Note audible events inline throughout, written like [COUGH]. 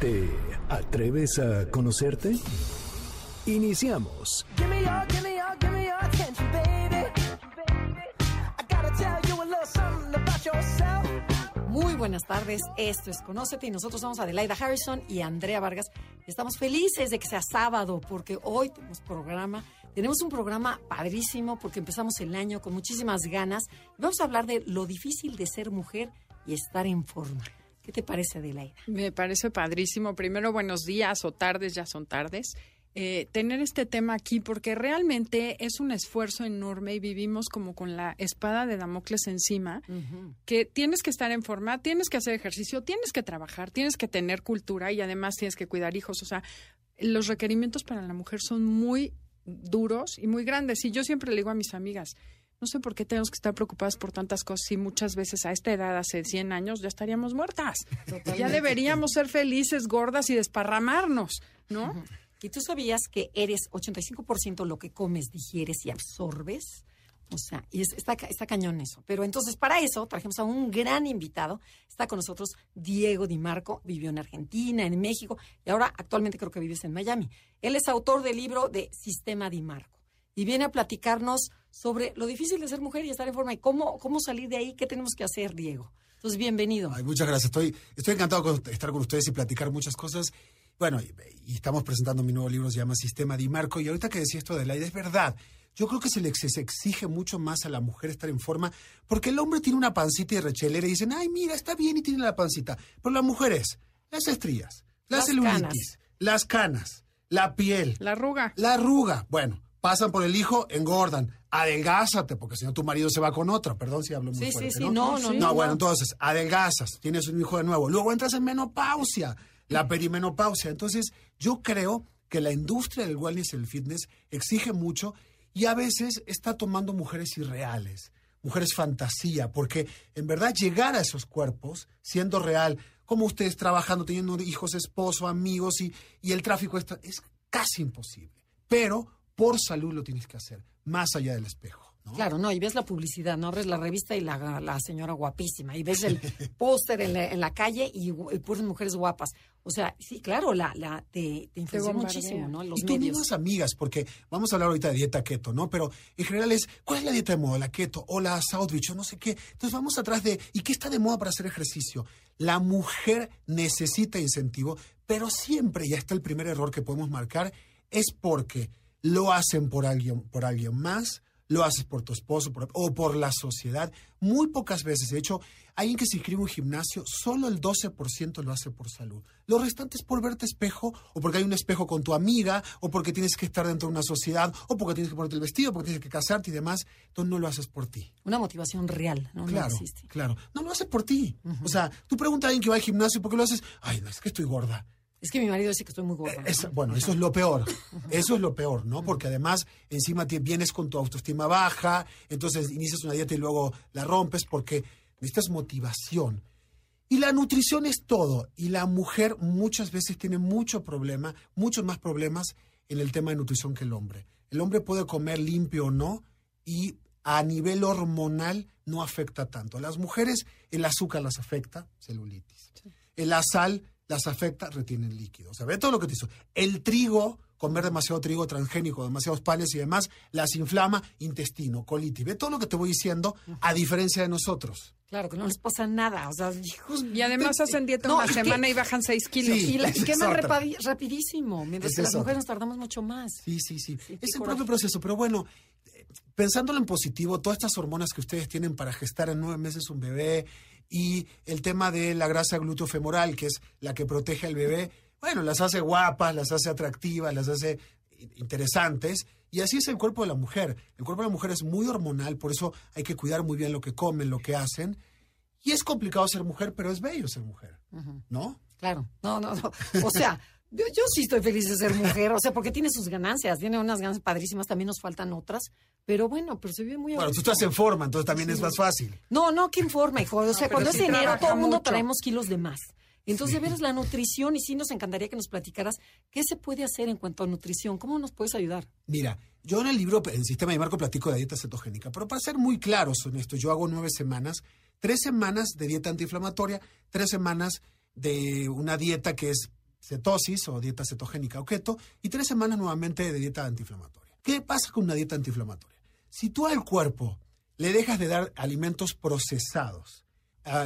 ¿Te atreves a conocerte? Iniciamos. Give me your, give me your, give me your attention, baby. I gotta tell you a little something about yourself. Muy buenas tardes, esto es Conócete y nosotros somos Adelaida Harrison y Andrea Vargas. Estamos felices de que sea sábado porque hoy tenemos programa, tenemos un programa padrísimo porque empezamos el año con muchísimas ganas. Vamos a hablar de lo difícil de ser mujer y estar en forma. ¿Qué te parece, Adelaida? Me parece padrísimo. Primero, buenos días o tardes, ya son tardes. Eh, tener este tema aquí porque realmente es un esfuerzo enorme y vivimos como con la espada de Damocles encima, que tienes que estar en forma, tienes que hacer ejercicio, tienes que trabajar, tienes que tener cultura y además tienes que cuidar hijos. O sea, los requerimientos para la mujer son muy duros y muy grandes. Y yo siempre le digo a mis amigas, no sé por qué tenemos que estar preocupadas por tantas cosas si muchas veces a esta edad, hace 100 años, ya estaríamos muertas. Ya deberíamos ser felices, gordas y desparramarnos, ¿no? ¿Y tú sabías que eres 85% lo que comes, digieres y absorbes? O sea, y es- está, está cañón eso. Pero entonces, para eso, trajimos a un gran invitado. Está con nosotros Diego Di Marco. Vivió en Argentina, en México, y ahora actualmente creo que vives en Miami. Él es autor del libro de Sistema Di Marco. Y viene a platicarnos sobre lo difícil de ser mujer y estar en forma y cómo, cómo salir de ahí, qué tenemos que hacer, Diego. Entonces, bienvenido. Ay, muchas gracias. Estoy, estoy encantado de estar con ustedes y platicar muchas cosas. Bueno, y, y estamos presentando mi nuevo libro, se llama Sistema Di Marco. Y ahorita que decía esto de la idea, es verdad. Yo creo que se le exige mucho más a la mujer estar en forma, porque el hombre tiene una pancita y rechelera y dicen, ay, mira, está bien y tiene la pancita. Pero las mujeres, las estrías, la Las celulitis, canas. las canas, la piel, La arruga. la arruga. Bueno, pasan por el hijo, engordan. Adelgázate, porque si no tu marido se va con otra. Perdón si hablo muy Sí, sí, fuerte, sí, no, no, no, no. bueno, entonces, adelgazas, tienes un hijo de nuevo. Luego entras en menopausia, la perimenopausia. Entonces, yo creo que la industria del wellness y el fitness exige mucho y a veces está tomando mujeres irreales, mujeres fantasía, porque en verdad llegar a esos cuerpos, siendo real, como ustedes trabajando, teniendo hijos, esposo, amigos y, y el tráfico, está, es casi imposible. Pero por salud lo tienes que hacer, más allá del espejo. ¿no? Claro, no, y ves la publicidad, no abres la revista y la, la señora guapísima, y ves el [LAUGHS] póster en la, en la calle y, y puras mujeres guapas. O sea, sí, claro, la, la, te, te bombardea. muchísimo, ¿no? Los y tus medios. mismas amigas, porque vamos a hablar ahorita de dieta keto, ¿no? Pero en general es, ¿cuál es la dieta de moda? La keto o la Southbridge o no sé qué. Entonces vamos atrás de, ¿y qué está de moda para hacer ejercicio? La mujer necesita incentivo, pero siempre, ya está el primer error que podemos marcar, es porque lo hacen por alguien, por alguien más, lo haces por tu esposo por- o por la sociedad. Muy pocas veces, de hecho, alguien que se inscribe en un gimnasio, solo el 12% lo hace por salud. Lo restante es por verte espejo, o porque hay un espejo con tu amiga, o porque tienes que estar dentro de una sociedad, o porque tienes que ponerte el vestido, porque tienes que casarte y demás. Entonces no lo haces por ti. Una motivación real, ¿no? No Claro, existe. claro. No lo haces por ti. O sea, tú preguntas a alguien que va al gimnasio, ¿por qué lo haces? Ay, no, es que estoy gorda. Es que mi marido dice que estoy muy gorda. Es- bueno, eso es lo peor. Eso es lo peor, ¿no? Porque además encima te vienes con tu autoestima baja, entonces inicias una dieta y luego la rompes porque necesitas motivación. Y la nutrición es todo. Y la mujer muchas veces tiene mucho problema, muchos más problemas en el tema de nutrición que el hombre. El hombre puede comer limpio o no y a nivel hormonal no afecta tanto. A las mujeres el azúcar las afecta, celulitis. El La sal las afecta, retienen líquido. O sea, ve todo lo que te hizo. El trigo, comer demasiado trigo transgénico, demasiados panes y demás, las inflama, intestino, colitis. Ve todo lo que te voy diciendo, a diferencia de nosotros. Claro, que no les pasa nada. O sea, hijos. Y además hacen dieta No, una semana y bajan 6 kilos. Sí. Y, la- y esa es queman repavi- rapidísimo, mientras Esa que es las otra. mujeres nos tardamos mucho más. Sí, sí, sí. Es el propio proceso, pero bueno, eh, pensándolo en positivo, todas estas hormonas que ustedes tienen para gestar en nueve meses un bebé y el tema de la grasa gluteofemoral, que es la que protege al bebé, bueno, las hace guapas, las hace atractivas, las hace in- interesantes. Y así es el cuerpo de la mujer. El cuerpo de la mujer es muy hormonal, por eso hay que cuidar muy bien lo que comen, lo que hacen. Y es complicado ser mujer, pero es bello ser mujer, ¿no? Claro. No, no, no. [LAUGHS] O sea, Yo, yo sí estoy feliz de ser mujer, o sea, porque tiene sus ganancias, tiene unas ganancias padrísimas, también nos faltan otras, pero bueno, pero se vive muy a Bueno, tú estás en forma, entonces también es más fácil. No, no, ¿qué informa, hijo? O sea, cuando sí es enero, todo el mundo traemos kilos de más. Entonces, de veras, la nutrición, y sí nos encantaría que nos platicaras qué se puede hacer en cuanto a nutrición, cómo nos puedes ayudar. Mira, yo en el libro, en Sistema de Marco, platico de dieta cetogénica, pero para ser muy claros en esto, yo hago nueve semanas, tres semanas de dieta antiinflamatoria, tres semanas de una dieta que es cetosis o dieta cetogénica o keto, y tres semanas nuevamente de dieta antiinflamatoria. ¿Qué pasa con una dieta antiinflamatoria? Si tú al cuerpo le dejas de dar alimentos procesados,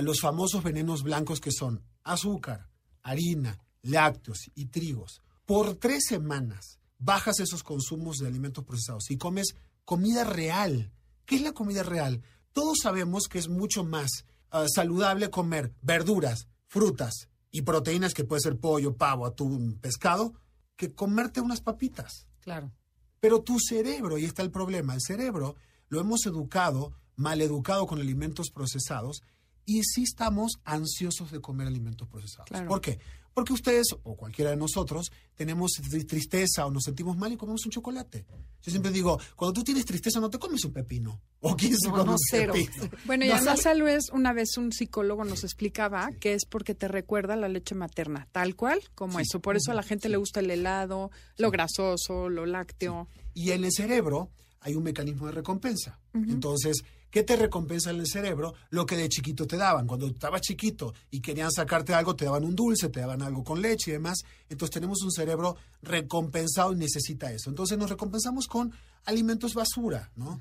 los famosos venenos blancos que son azúcar, harina, lácteos y trigos, por tres semanas bajas esos consumos de alimentos procesados y comes comida real. ¿Qué es la comida real? Todos sabemos que es mucho más ah, saludable comer verduras, frutas y proteínas que puede ser pollo, pavo, atún, pescado, que comerte unas papitas. Claro. Pero tu cerebro, y está el problema, el cerebro lo hemos educado, mal educado con alimentos procesados, y sí estamos ansiosos de comer alimentos procesados. Claro. ¿Por qué? Porque ustedes o cualquiera de nosotros tenemos tri- tristeza o nos sentimos mal y comemos un chocolate. Yo siempre digo, cuando tú tienes tristeza no te comes un pepino. [LAUGHS] ¿O quién se No, come no, un cero. pepino? [LAUGHS] Bueno, y No además tal vez una vez un psicólogo nos explicaba que es porque te recuerda la leche materna, tal cual como Sí. eso. Por eso a la gente le gusta el helado, lo grasoso, lo lácteo. Y en el cerebro hay un mecanismo de recompensa. Entonces, ¿qué te recompensa en el cerebro? Lo que de chiquito te daban. Cuando estabas chiquito y querían sacarte algo, te daban un dulce, te daban algo con leche y demás. Entonces tenemos un cerebro recompensado y necesita eso. Entonces nos recompensamos con alimentos basura, ¿no?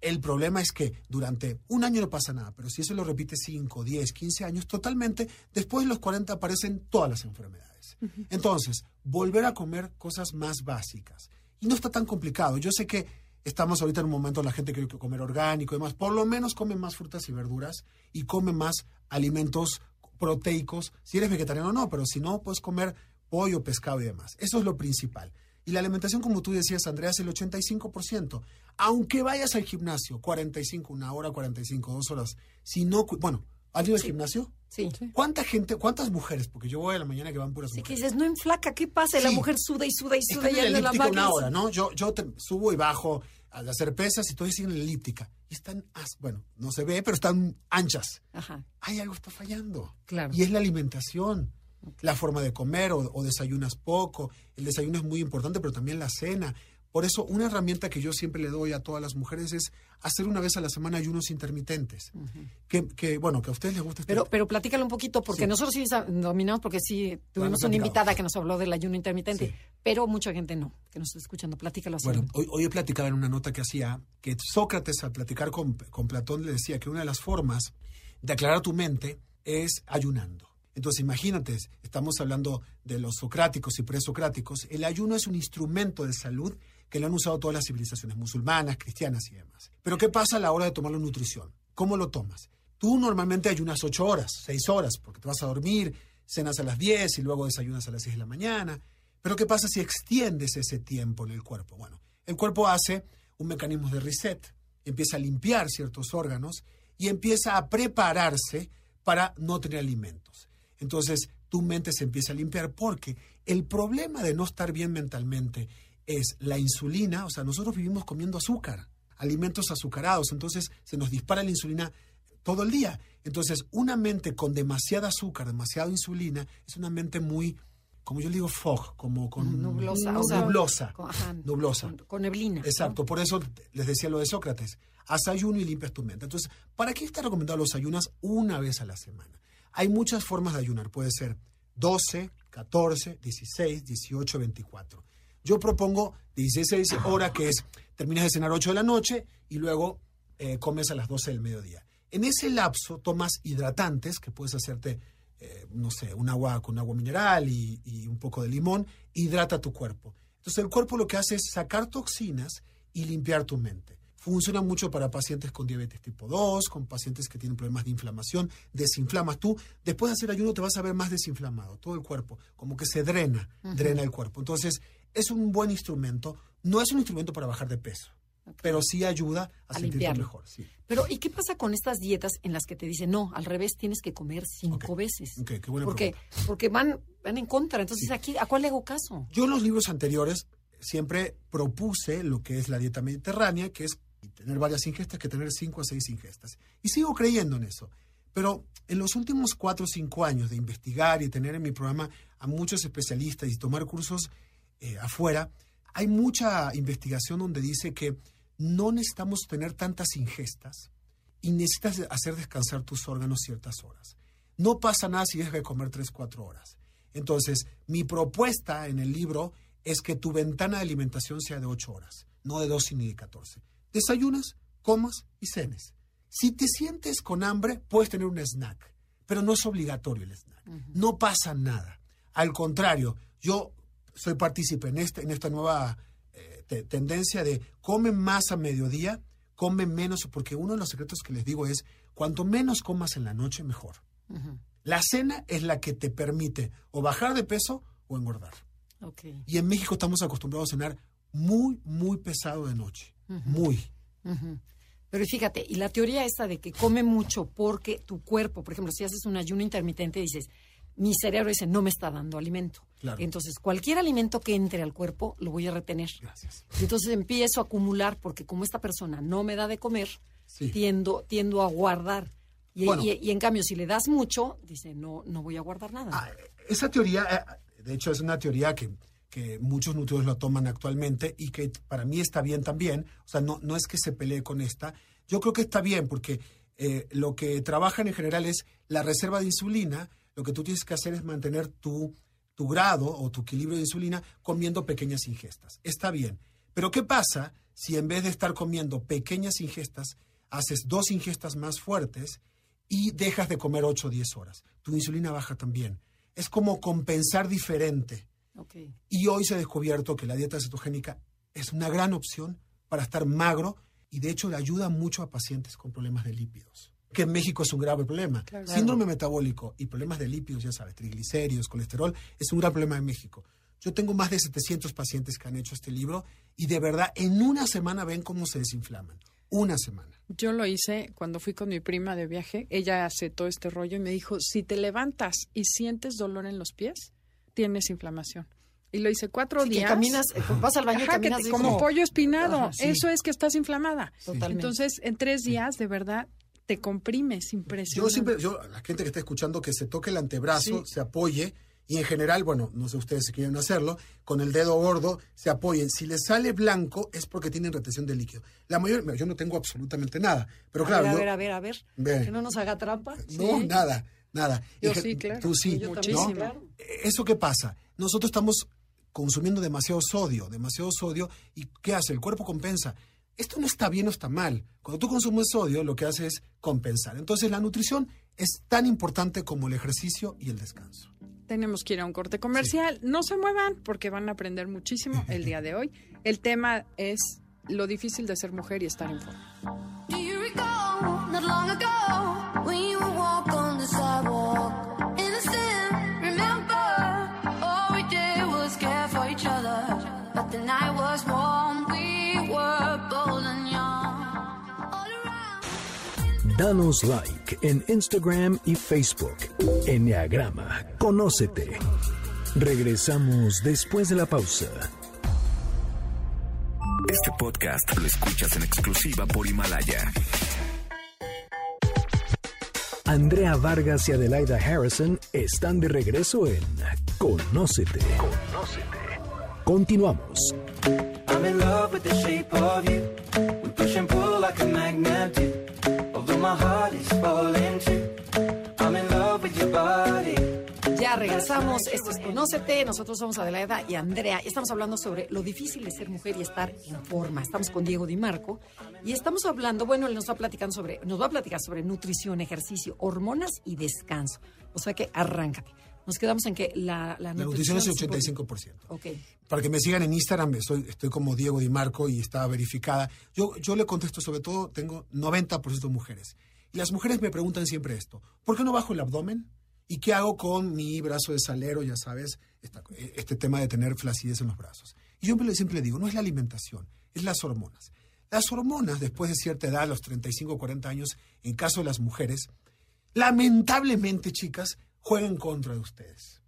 El problema es que durante un año no pasa nada, pero si eso lo repite 5, 10, 15 años, totalmente, después de los 40 aparecen todas las enfermedades. Entonces, volver a comer cosas más básicas. Y no está tan complicado. Yo sé que estamos ahorita en un momento la gente quiere comer orgánico y demás. Por lo menos come más frutas y verduras y come más alimentos proteicos. Si eres vegetariano no, pero si no, puedes comer pollo, pescado y demás. Eso es lo principal. Y la alimentación, como tú decías, Andrea, es el 85%. Aunque vayas al gimnasio, 45, una hora, 45, dos horas. Si no, bueno, ¿has ido al gimnasio? Sí. ¿Cuánta gente, cuántas mujeres? Porque yo voy a la mañana que van puras Sí, que mujeres. dices, no enflaca, ¿qué pasa? La Sí. mujer suda y suda y suda y en la anda la elíptica una hora, ¿no? Yo, yo te- subo y bajo al hacer pesas y todo siguen en la elíptica. Y están, as- bueno, no se ve, pero están anchas. Ajá, Hay algo está fallando. claro. Y es la alimentación, la forma de comer o, o desayunas poco. El desayuno es muy importante, pero también la cena. Por eso, una herramienta que yo siempre le doy a todas las mujeres es hacer una vez a la semana ayunos intermitentes. que, que, bueno, que a ustedes les gusta este Pero, pero platícalo un poquito, porque Sí. nosotros sí dominamos, porque sí tuvimos una invitada que nos habló del ayuno intermitente, Sí. pero mucha gente no, que nos está escuchando. Platícalo así. Bueno, hoy, hoy platicaba en una nota que hacía que Sócrates al platicar con, con Platón le decía que una de las formas de aclarar tu mente es ayunando. Entonces imagínate, estamos hablando de los socráticos y presocráticos, el ayuno es un instrumento de salud que lo han usado todas las civilizaciones musulmanas, cristianas y demás. Pero ¿qué pasa a la hora de tomar la nutrición? ¿Cómo lo tomas? Tú normalmente ayunas 8 horas, 6 horas, porque te vas a dormir, cenas a las 10 y luego desayunas a las 6 de la mañana. Pero ¿qué pasa si extiendes ese tiempo en el cuerpo? Bueno, el cuerpo hace un mecanismo de reset, empieza a limpiar ciertos órganos y empieza a prepararse para no tener alimentos. Entonces, tu mente se empieza a limpiar porque el problema de no estar bien mentalmente es la insulina, o sea, nosotros vivimos comiendo azúcar, alimentos azucarados, entonces se nos dispara la insulina todo el día. Entonces, una mente con demasiada azúcar, demasiada insulina, es una mente muy, como yo le digo, fog, como con Nublosa, o sea, nublosa, con- ajá, nublosa. Con, con neblina. ¿no? Exacto, por eso les decía lo de Sócrates. Haz ayuno y limpias tu mente. Entonces, ¿para qué está recomendado los ayunas una vez a la semana? Hay muchas formas de ayunar. Puede ser 12, 14, 16, 18, 24. Yo propongo 16 horas, que es terminas de cenar 8 de la noche y luego eh, comes a las 12 del mediodía. En ese lapso tomas hidratantes, que puedes hacerte, eh, no sé, un agua con agua mineral y, y un poco de limón, hidrata tu cuerpo. Entonces el cuerpo lo que hace es sacar toxinas y limpiar tu mente. Funciona mucho para pacientes con diabetes tipo 2, con pacientes que tienen problemas de inflamación, desinflamas. Tú, después de hacer ayuno, te vas a ver más desinflamado, todo el cuerpo, como que se drena, drena el cuerpo. Entonces, es un buen instrumento, no es un instrumento para bajar de peso, pero sí ayuda a, A sentirte mejor. Sí. Pero, ¿y qué pasa con estas dietas en las que te dicen, no, al revés, tienes que comer cinco veces? Ok, qué buena porque, porque van, van en contra. Entonces, aquí, ¿a cuál le hago caso? Yo en los libros anteriores siempre propuse lo que es la dieta mediterránea, que es tener varias ingestas, que tener cinco a seis ingestas. Y sigo creyendo en eso. Pero en los últimos cuatro o cinco años de investigar y tener en mi programa a muchos especialistas y tomar cursos eh, afuera, hay mucha investigación donde dice que no necesitamos tener tantas ingestas y necesitas hacer descansar tus órganos ciertas horas. No pasa nada si dejas de comer 3, 4 horas. Entonces, mi propuesta en el libro es que tu ventana de alimentación sea de 8 horas, no de 12 ni de 14. Desayunas, comas y cenes. Si te sientes con hambre, puedes tener un snack, pero no es obligatorio el snack. No pasa nada. Al contrario, yo soy partícipe en, este, en esta nueva eh, te- tendencia de come más a mediodía, come menos, porque uno de los secretos que les digo es, cuanto menos comas en la noche, mejor. La cena es la que te permite o bajar de peso o engordar. Y en México estamos acostumbrados a cenar muy, muy pesado de noche. Muy. Ujú. Pero fíjate, y la teoría esta de que come mucho porque tu cuerpo, por ejemplo, si haces un ayuno intermitente, dices, mi cerebro dice, no me está dando alimento. Claro. Entonces, cualquier alimento que entre al cuerpo, lo voy a retener. Gracias. Entonces empiezo a acumular, porque como esta persona no me da de comer, Sí. tiendo, tiendo a guardar. Y, Bueno. y- y en cambio, si le das mucho, dice, no, no voy a guardar nada. Ah, esa teoría, eh, de hecho, es una teoría que, que muchos nutriólogos la toman actualmente y que para mí está bien también. O sea, no, no es que se pelee con esta. Yo creo que está bien porque eh, lo que trabajan en general es la reserva de insulina. Lo que tú tienes que hacer es mantener tu, tu grado o tu equilibrio de insulina comiendo pequeñas ingestas. Está bien. Pero ¿qué pasa si en vez de estar comiendo pequeñas ingestas, haces dos ingestas más fuertes y dejas de comer 8 o 10 horas? Tu insulina baja también. Es como compensar diferente. Y hoy se ha descubierto que la dieta cetogénica es una gran opción para estar magro y de hecho le ayuda mucho a pacientes con problemas de lípidos. Que en México es un grave problema. Claro. Síndrome metabólico y problemas de lípidos, ya sabes, triglicéridos, colesterol, es un gran problema en México. Yo tengo más de 700 pacientes que han hecho este libro y de verdad en una semana ven cómo se desinflaman. Una semana. Yo lo hice cuando fui con mi prima de viaje. Ella hace todo este rollo y me dijo, si te levantas y sientes dolor en los pies, tienes inflamación. Y lo hice cuatro Sí, que días. caminas, eh, vas al baño y que te- como pollo espinado. Ajá, sí. Eso es que estás inflamada. Totalmente. Entonces, en tres días, de verdad, te comprimes Yo impresionante. siempre, yo, la gente que está escuchando, que se toque el antebrazo, Sí. se apoye y en general, bueno, no sé ustedes si quieren hacerlo, con el dedo gordo se apoyen. Si les sale blanco es porque tienen retención de líquido. La mayor, yo no tengo absolutamente nada, pero A claro, ver, a yo- ver, a ver, a ver. Ve. Que no nos haga trampa. no, Sí. nada, nada. Yo En sí, claro. Tú sí, Yo ¿no? muchísimo. Claro. ¿Eso qué pasa? Nosotros estamos consumiendo demasiado sodio, demasiado sodio, y ¿qué hace? El cuerpo compensa. Esto no está bien o está mal. Cuando tú consumes sodio, lo que hace es compensar. Entonces, la nutrición es tan importante como el ejercicio y el descanso. Tenemos que ir a un corte comercial. No se muevan porque van a aprender muchísimo el día de hoy. [LAUGHS] El tema es lo difícil de ser mujer y estar en forma. Danos like en Instagram y Facebook. Enneagrama, conócete. Regresamos después de la pausa. Este podcast lo escuchas en exclusiva por Himalaya. Andrea Vargas y Adelaida Harrison están de regreso en Conócete. Continuamos. I'm in love with the shape of you. We push and pull like a magnet Ya regresamos, esto es Conócete, nosotros somos Adelaida y Andrea, estamos hablando sobre lo difícil de ser mujer y estar en forma. Estamos con Diego Di Marco y estamos hablando, bueno, él nos va platicando sobre, nos va a platicar sobre nutrición, ejercicio, hormonas y descanso. O sea que arráncate. Nos quedamos en que la, la, La nutrición es el se- 85%. Ok. Para que me sigan en Instagram, estoy, estoy como Diego Di Marco y está verificada. Yo, yo le contesto, sobre todo, tengo 90% mujeres. Y las mujeres me preguntan siempre esto: ¿por qué no bajo el abdomen? ¿Y qué hago con mi brazo de salero? Ya sabes, esta- este tema de tener flacidez en los brazos. Y yo siempre le digo: no es la alimentación, es las hormonas. Las hormonas, después de cierta edad, los 35 o 40 años, en caso de las mujeres, lamentablemente, chicas, juegan en contra de ustedes.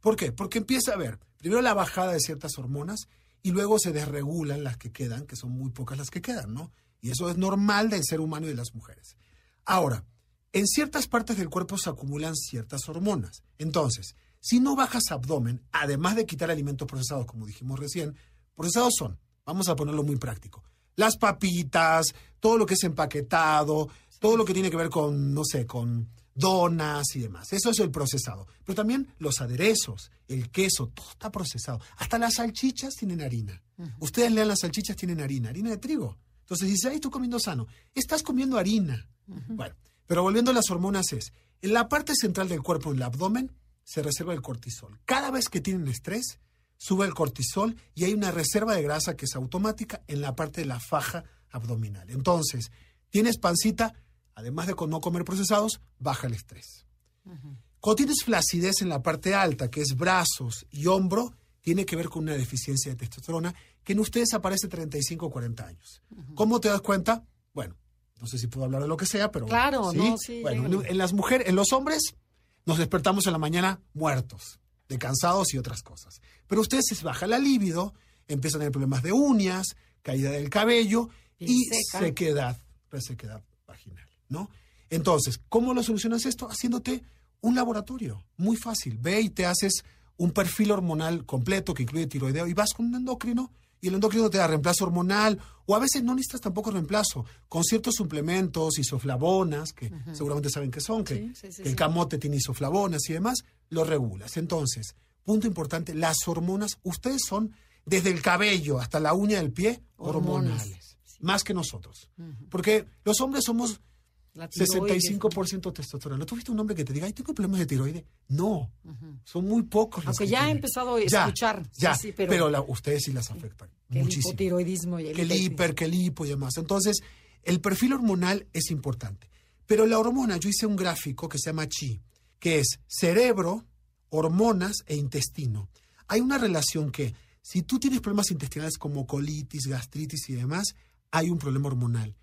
¿Por qué? Porque empieza a haber primero la bajada de ciertas hormonas y luego se desregulan las que quedan, que son muy pocas las que quedan, ¿no? Y eso es normal del ser humano y de las mujeres. Ahora, en ciertas partes del cuerpo se acumulan ciertas hormonas. Entonces, si no bajas abdomen, además de quitar alimentos procesados, como dijimos recién, procesados son, vamos a ponerlo muy práctico, las papitas, todo lo que es empaquetado, todo lo que tiene que ver con, no sé, con donas y demás. Eso es el procesado. Pero también los aderezos, el queso, todo está procesado. Hasta las salchichas tienen harina. Ustedes lean las salchichas tienen harina, harina de trigo. Entonces dice, ay, estoy comiendo sano. Estás comiendo harina. Bueno, pero volviendo a las hormonas es, en la parte central del cuerpo, en el abdomen, se reserva el cortisol. Cada vez que tienen estrés, sube el cortisol y hay una reserva de grasa que es automática en la parte de la faja abdominal. Entonces, tienes pancita, además de con no comer procesados, baja el estrés. Cuando tienes flacidez en la parte alta, que es brazos y hombro, tiene que ver con una deficiencia de testosterona que en ustedes aparece 35 o 40 años. ¿Cómo te das cuenta? Bueno, no sé si puedo hablar de lo que sea, pero... Claro, no, sí, Bueno, en, las mujeres, en los hombres, nos despertamos en la mañana muertos, de cansados y otras cosas. Pero ustedes se baja la libido, empiezan a tener problemas de uñas, caída del cabello y seca. sequedad, resequedad ¿no? Entonces, ¿cómo lo solucionas esto? Haciéndote un laboratorio, muy fácil. Ve y te haces un perfil hormonal completo que incluye tiroideo y vas con un endocrino y el endocrino te da reemplazo hormonal o a veces no necesitas tampoco reemplazo con ciertos suplementos, isoflavonas, que seguramente saben qué son, que, Sí, sí, sí, que el camote tiene isoflavonas y demás, lo regulas. Entonces, punto importante, las hormonas, ustedes son desde el cabello hasta la uña del pie hormonales, más que nosotros. Porque los hombres somos La tiroides. 65% testosterona. ¿No tuviste un hombre que te diga, ay, tengo problemas de tiroides? No, son muy pocos los Aunque que ya he empezado a Ya, escuchar. Ya, sí, pero, pero, la- ustedes sí las afectan que el muchísimo. hipotiroidismo y el Que el hiper- hiper, que el hipo y demás. Entonces, el perfil hormonal es importante. Pero la hormona, yo hice un gráfico que se llama chi, que es cerebro, hormonas e intestino. Hay una relación que, si tú tienes problemas intestinales como colitis, gastritis y demás, hay un problema hormonal.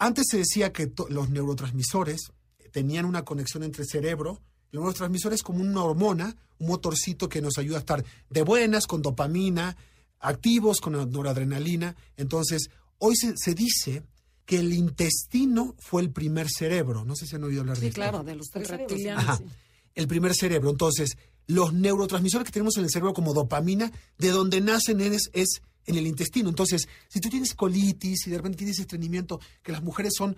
Antes se decía que los neurotransmisores tenían una conexión entre cerebro, los neurotransmisores como una hormona, un motorcito que nos ayuda a estar de buenas, con dopamina, activos, con noradrenalina. Entonces, hoy se, se dice que el intestino fue el primer cerebro. No sé si han oído hablar de Sí, esto. claro, de los tres Ajá. sí. El primer cerebro. Entonces, los neurotransmisores que tenemos en el cerebro como dopamina, de donde nacen es, es en el intestino. Entonces, si tú tienes colitis y de repente tienes estreñimiento, que las mujeres son,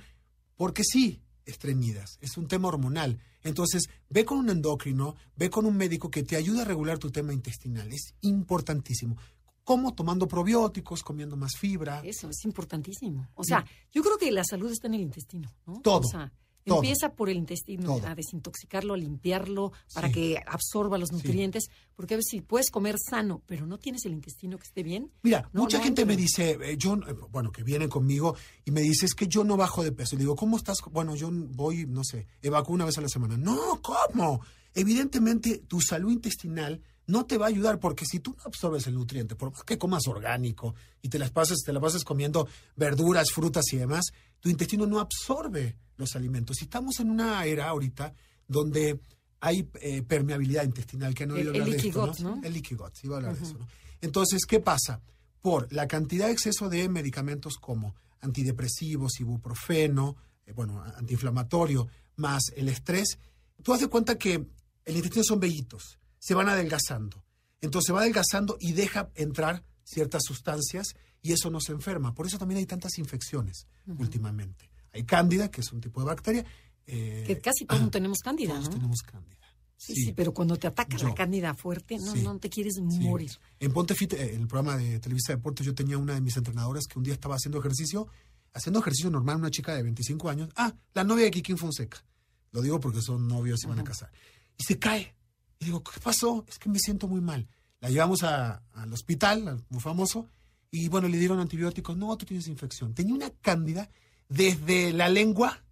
porque sí, estreñidas, es un tema hormonal. Entonces, ve con un endocrino, ve con un médico que te ayude a regular tu tema intestinal. Es importantísimo. ¿Cómo? Tomando probióticos, comiendo más fibra. Eso es importantísimo. O sea, yo creo que la salud está en el intestino, ¿no? Todo, O sea, todo. empieza por el intestino, Todo. a desintoxicarlo, a limpiarlo, para Sí. que absorba los nutrientes. Porque a veces si puedes comer sano, pero no tienes el intestino que esté bien. Mira, No, mucha no gente me dice, eh, yo, eh, bueno, que viene conmigo y me dice, es que yo no bajo de peso. Le digo, ¿cómo estás? Bueno, yo voy, no sé, evacuo una vez a la semana. No, ¿cómo? Evidentemente, tu salud intestinal no te va a ayudar porque si tú no absorbes el nutriente, por más que comas orgánico y te las pases, te la pases comiendo verduras, frutas y demás, tu intestino no absorbe los alimentos. Y estamos en una era ahorita donde hay eh, permeabilidad intestinal, que no El- el hablar de esto, gut, ¿no? El sí iba a hablar de eso, ¿no? Entonces, ¿qué pasa? Por la cantidad de exceso de medicamentos como antidepresivos, ibuprofeno, eh, bueno, antiinflamatorio, más el estrés, tú das de cuenta que el intestino son vellitos, se van adelgazando. Entonces se va adelgazando y deja entrar ciertas sustancias y eso nos enferma. Por eso también hay tantas infecciones últimamente. Hay cándida, que es un tipo de bacteria. eh, Que casi todos tenemos cándida, todos ¿no? tenemos cándida. Sí, sí, pero cuando te ataca Yo. la cándida fuerte, no, Sí. no te quieres morir. En Ponte Fit, eh, en el programa de Televisa Deportes, yo tenía una de mis entrenadoras que un día estaba haciendo ejercicio, haciendo ejercicio normal, una chica de 25 años. Ah, la novia de Kikín Fonseca. Lo digo porque son novios y van a casar. Y se cae. Y digo, ¿qué pasó? Es que me siento muy mal. La llevamos a- al hospital, al muy famoso, y bueno, le dieron antibióticos. No, tú tienes infección. Tenía una cándida desde la lengua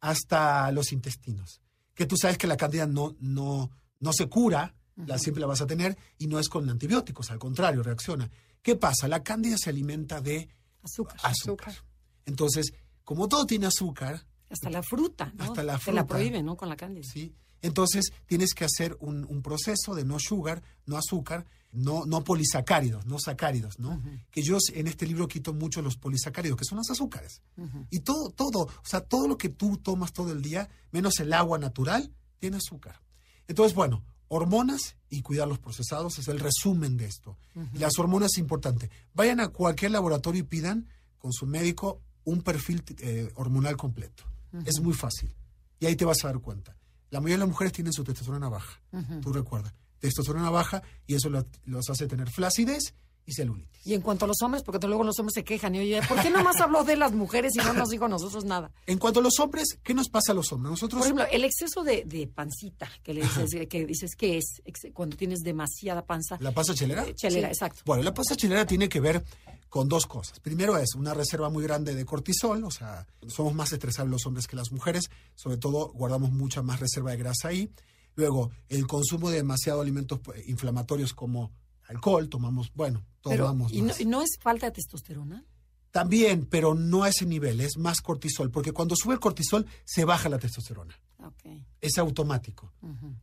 hasta los intestinos. Que tú sabes que la cándida no, no, no se cura, la siempre la vas a tener, y no es con antibióticos, al contrario, reacciona. ¿Qué pasa? La cándida se alimenta de Azúcar. azúcar. Entonces, como todo tiene azúcar, Hasta la fruta, ¿no? Hasta la Te la fruta. prohíben, ¿no? Con la cándida. ¿sí? Entonces, tienes que hacer un, un proceso de no sugar, no azúcar, no, no polisacáridos, no sacáridos, ¿no? Que yo en este libro quito mucho los polisacáridos, que son los azúcares. Y todo, todo, o sea, todo lo que tú tomas todo el día, menos el agua natural, tiene azúcar. Entonces, bueno, hormonas y cuidar los procesados es el resumen de esto. Las hormonas es importante. Vayan a cualquier laboratorio y pidan con su médico un perfil eh, hormonal completo. Es muy fácil. Y ahí te vas a dar cuenta. La mayoría de las mujeres tienen su testosterona baja. Tú recuerdas. Testosterona baja y eso lo- los hace tener flacidez y celulitis. Y en cuanto a los hombres, porque luego los hombres se quejan y oye, ¿por qué nomás habló de las mujeres y no nos dijo a nosotros nada? En cuanto a los hombres, ¿qué nos pasa a los hombres? Nosotros Por ejemplo, el exceso de, de pancita, que le dices, que dices que es cuando tienes demasiada panza. ¿La pasa chelera? Eh, Chelera, exacto. Bueno, la pasta chilena tiene que ver con dos cosas. Primero es una reserva muy grande de cortisol, o sea, somos más estresables los hombres que las mujeres, sobre todo guardamos mucha más reserva de grasa ahí. Luego, el consumo de demasiados alimentos pues, inflamatorios como alcohol, tomamos, bueno, Pero, tomamos ¿y no, más. y no es falta de testosterona? También, pero no a ese nivel, es más cortisol, porque cuando sube el cortisol se baja la testosterona. Es automático.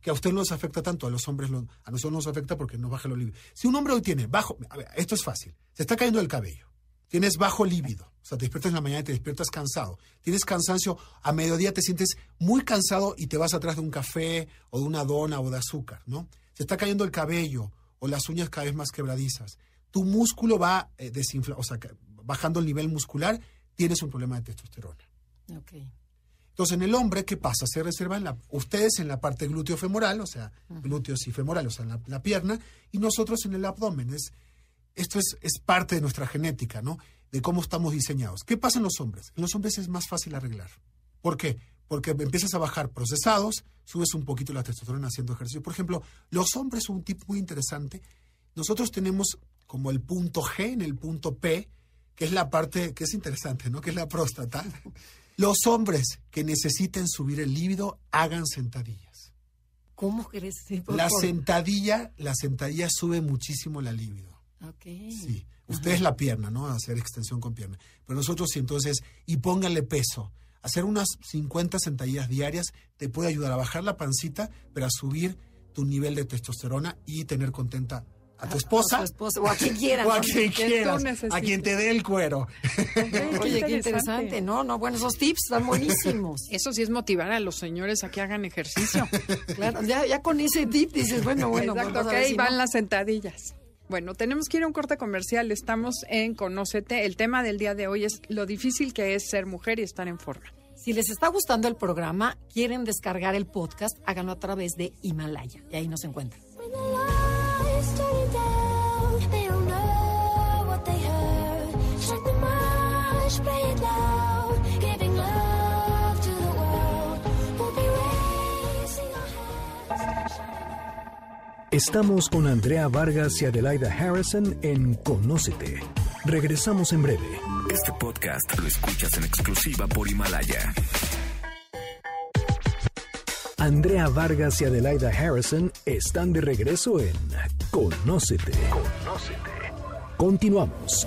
Que a usted no nos afecta tanto, a los hombres, lo- a nosotros nos afecta porque nos baja el líbido. Si un hombre hoy tiene bajo, a ver, esto es fácil, se está cayendo el cabello, tienes bajo líbido, o sea, te despiertas en la mañana y te despiertas cansado, tienes cansancio, a mediodía te sientes muy cansado y te vas atrás de un café o de una dona o de azúcar, ¿no? Se está cayendo el cabello o las uñas cada vez más quebradizas. Tu músculo va eh, desinfla- o sea, bajando el nivel muscular, tienes un problema de testosterona. Entonces, en el hombre, ¿qué pasa? Se reserva en la, ustedes en la parte glúteo femoral, o sea, glúteos y femoral, o sea, en la, la pierna, y nosotros en el abdomen. Es, esto es, es parte de nuestra genética, ¿no? De cómo estamos diseñados. ¿Qué pasa en los hombres? En los hombres es más fácil arreglar. ¿Por qué? Porque empiezas a bajar procesados, subes un poquito la testosterona haciendo ejercicio. Por ejemplo, los hombres son un tipo muy interesante. Nosotros tenemos como el punto G en el punto P, que es la parte que es interesante, ¿no? Que es la próstata. Los hombres que necesiten subir el líbido hagan sentadillas. ¿Cómo crees? La sentadilla, la sentadilla sube muchísimo la libido. Ok. Sí. Usted es la pierna, ¿no? Hacer extensión con pierna. Pero nosotros sí, entonces, y póngale peso. Hacer unas 50 sentadillas diarias te puede ayudar a bajar la pancita, pero a subir tu nivel de testosterona y tener contenta a tu esposa. A tu esposa, o a quien quieran, O a quien quieras. A quien te dé el cuero. Oye, qué interesante. No, no, bueno, esos tips están buenísimos. [LAUGHS] Eso sí es motivar a los señores a que hagan ejercicio. [LAUGHS] Claro, ya, ya con ese tip dices, bueno, bueno, Exacto, vamos ok, a ver si van no. las sentadillas. Bueno, tenemos que ir a un corte comercial. Estamos en Conócete. El tema del día de hoy es lo difícil que es ser mujer y estar en forma. Si les está gustando el programa, quieren descargar el podcast, háganlo a través de Himalaya. Y ahí nos encuentran. Estamos con Andrea Vargas y Adelaida Harrison en Conócete. Regresamos en breve. Este podcast lo escuchas en exclusiva por Himalaya. Andrea Vargas y Adelaida Harrison están de regreso en Conócete. Continuamos.